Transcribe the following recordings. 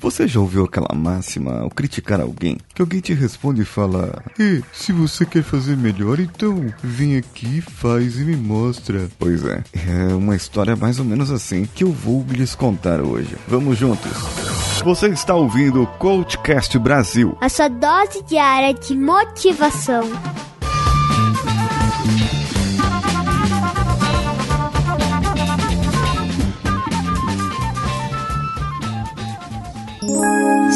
Você já ouviu aquela máxima ao criticar alguém? Que alguém te responde e fala: E se você quer fazer melhor, então vem aqui, faz e me mostra. Pois é, é uma história mais ou menos assim que eu vou lhes contar hoje. Vamos juntos. Você está ouvindo o Coachcast Brasil. A sua dose diária de motivação.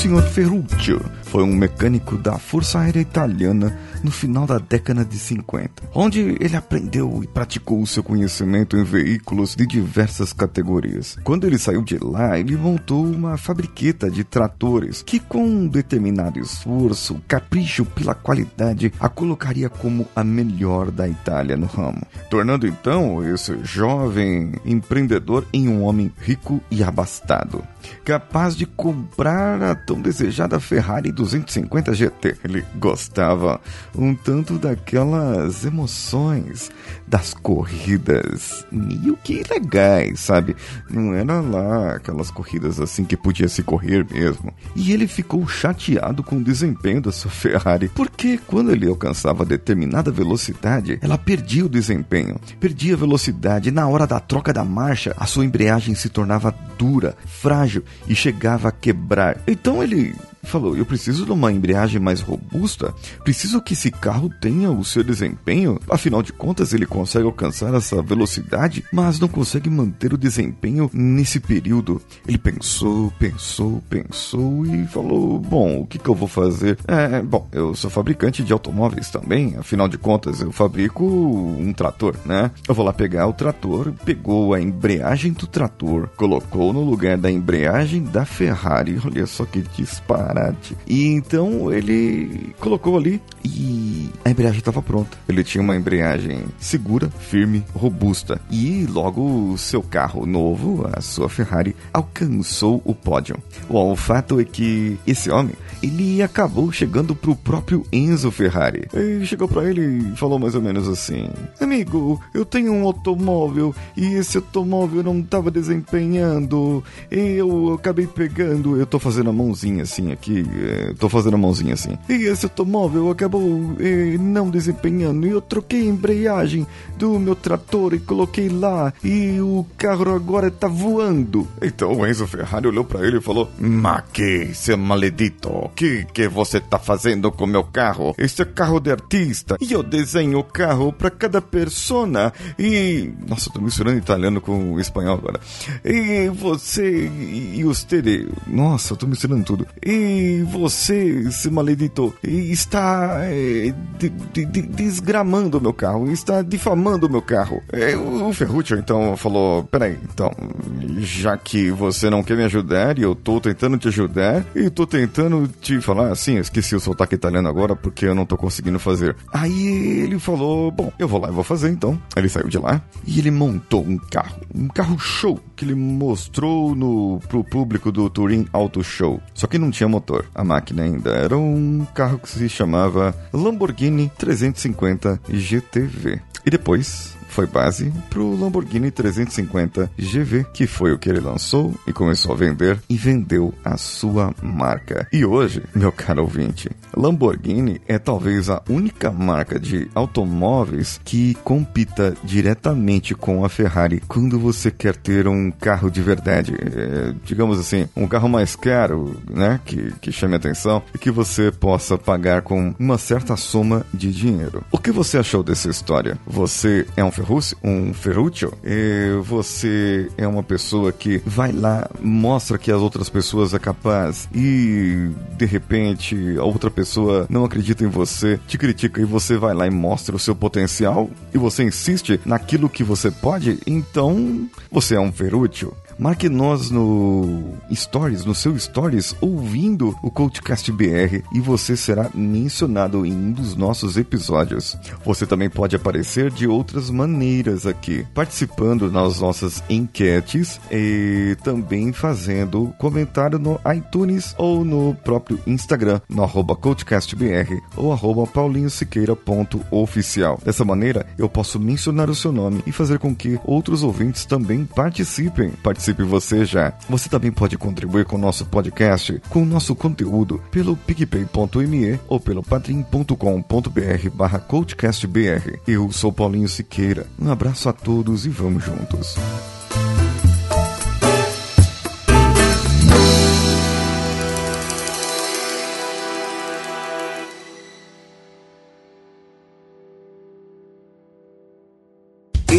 Senhor Ferruccio foi um mecânico da Força Aérea Italiana no final da década de 50, onde ele aprendeu e praticou seu conhecimento em veículos de diversas categorias. Quando ele saiu de lá, ele montou uma fabriqueta de tratores que, com um determinado esforço, capricho pela qualidade, a colocaria como a melhor da Itália no ramo, tornando então esse jovem empreendedor em um homem rico e abastado, capaz de comprar a tão desejada Ferrari 250 GT. Ele gostava um tanto daquelas emoções das corridas meio que legais, sabe? Não era lá aquelas corridas assim que podia se correr mesmo. E ele ficou chateado com o desempenho da sua Ferrari, porque quando ele alcançava determinada velocidade, ela perdia o desempenho, perdia a velocidade. Na hora da troca da marcha, a sua embreagem se tornava dura, frágil e chegava a quebrar. Então ele falou: Eu preciso de uma embreagem mais robusta, preciso que esse carro tenha o seu desempenho. Afinal de contas, ele consegue alcançar essa velocidade, mas não consegue manter o desempenho nesse período. Ele pensou, pensou, pensou e falou: Bom, o que, que eu vou fazer? É, bom, eu sou fabricante de automóveis também, afinal de contas, eu fabrico um trator, né? Eu vou lá pegar o trator, pegou a embreagem do trator, colocou no lugar da embreagem da Ferrari. Olha só que E então ele colocou ali e a embreagem estava pronta. Ele tinha uma embreagem segura, firme, robusta. E logo o seu carro novo, a sua Ferrari, alcançou o pódio. Bom, o fato é que esse homem ele acabou chegando pro próprio Enzo Ferrari. Ele chegou para ele e falou mais ou menos assim: Amigo, eu tenho um automóvel e esse automóvel não estava desempenhando. Eu acabei pegando. Eu tô fazendo a mãozinha assim aqui. É, tô fazendo a mãozinha assim. E esse automóvel acabou é, não desempenhando. E eu troquei a embreagem do meu trator e coloquei lá. E o carro agora tá voando. Então o Enzo Ferrari olhou para ele e falou: Ma que, seu maledito, o que, que você tá fazendo com meu carro? Esse é carro de artista. E eu desenho o carro para cada persona. E. Nossa, eu tô misturando italiano com espanhol agora. E você. E você. Nossa, eu tô misturando tudo. E você, esse maledito, está é, de, de, de, desgramando o meu carro. Está difamando o meu carro. É, o Ferruccio então falou: Peraí, então, já que você não quer me ajudar e eu tô tentando te ajudar e tô tentando te falar assim, esqueci o sotaque italiano agora porque eu não tô conseguindo fazer. Aí ele falou: Bom, eu vou lá e vou fazer então. Ele saiu de lá e ele montou um carro, um carro show que ele mostrou no, pro público do Turin Auto Show. Só que não tinha motor, a máquina ainda. Era um carro que se chamava Lamborghini 350 GTV. E depois foi base para o Lamborghini 350 GV, que foi o que ele lançou e começou a vender e vendeu a sua marca. E hoje, meu caro ouvinte, Lamborghini é talvez a única marca de automóveis que compita diretamente com a Ferrari quando você quer ter um carro de verdade, é, digamos assim, um carro mais caro, né, que, que chame atenção e que você possa pagar com uma certa soma de dinheiro. O que você achou dessa história? Você é um Ferruccio, um Ferruccio, você é uma pessoa que vai lá, mostra que as outras pessoas é capaz e de repente a outra pessoa não acredita em você, te critica e você vai lá e mostra o seu potencial e você insiste naquilo que você pode, então você é um Ferruccio. Marque nós no Stories, no seu Stories, ouvindo o CoachCast BR e você será mencionado em um dos nossos episódios. Você também pode aparecer de outras maneiras aqui, participando nas nossas enquetes e também fazendo comentário no iTunes ou no próprio Instagram, no arroba CoachCastBR ou arroba paulinhosiqueira.oficial. Dessa maneira, eu posso mencionar o seu nome e fazer com que outros ouvintes também participem. Participe você já. Você também pode contribuir com o nosso podcast, com o nosso conteúdo, pelo picpay.me ou pelo padrim.com.br barra coachcastbr. Eu sou Paulinho Siqueira. Um abraço a todos e vamos juntos.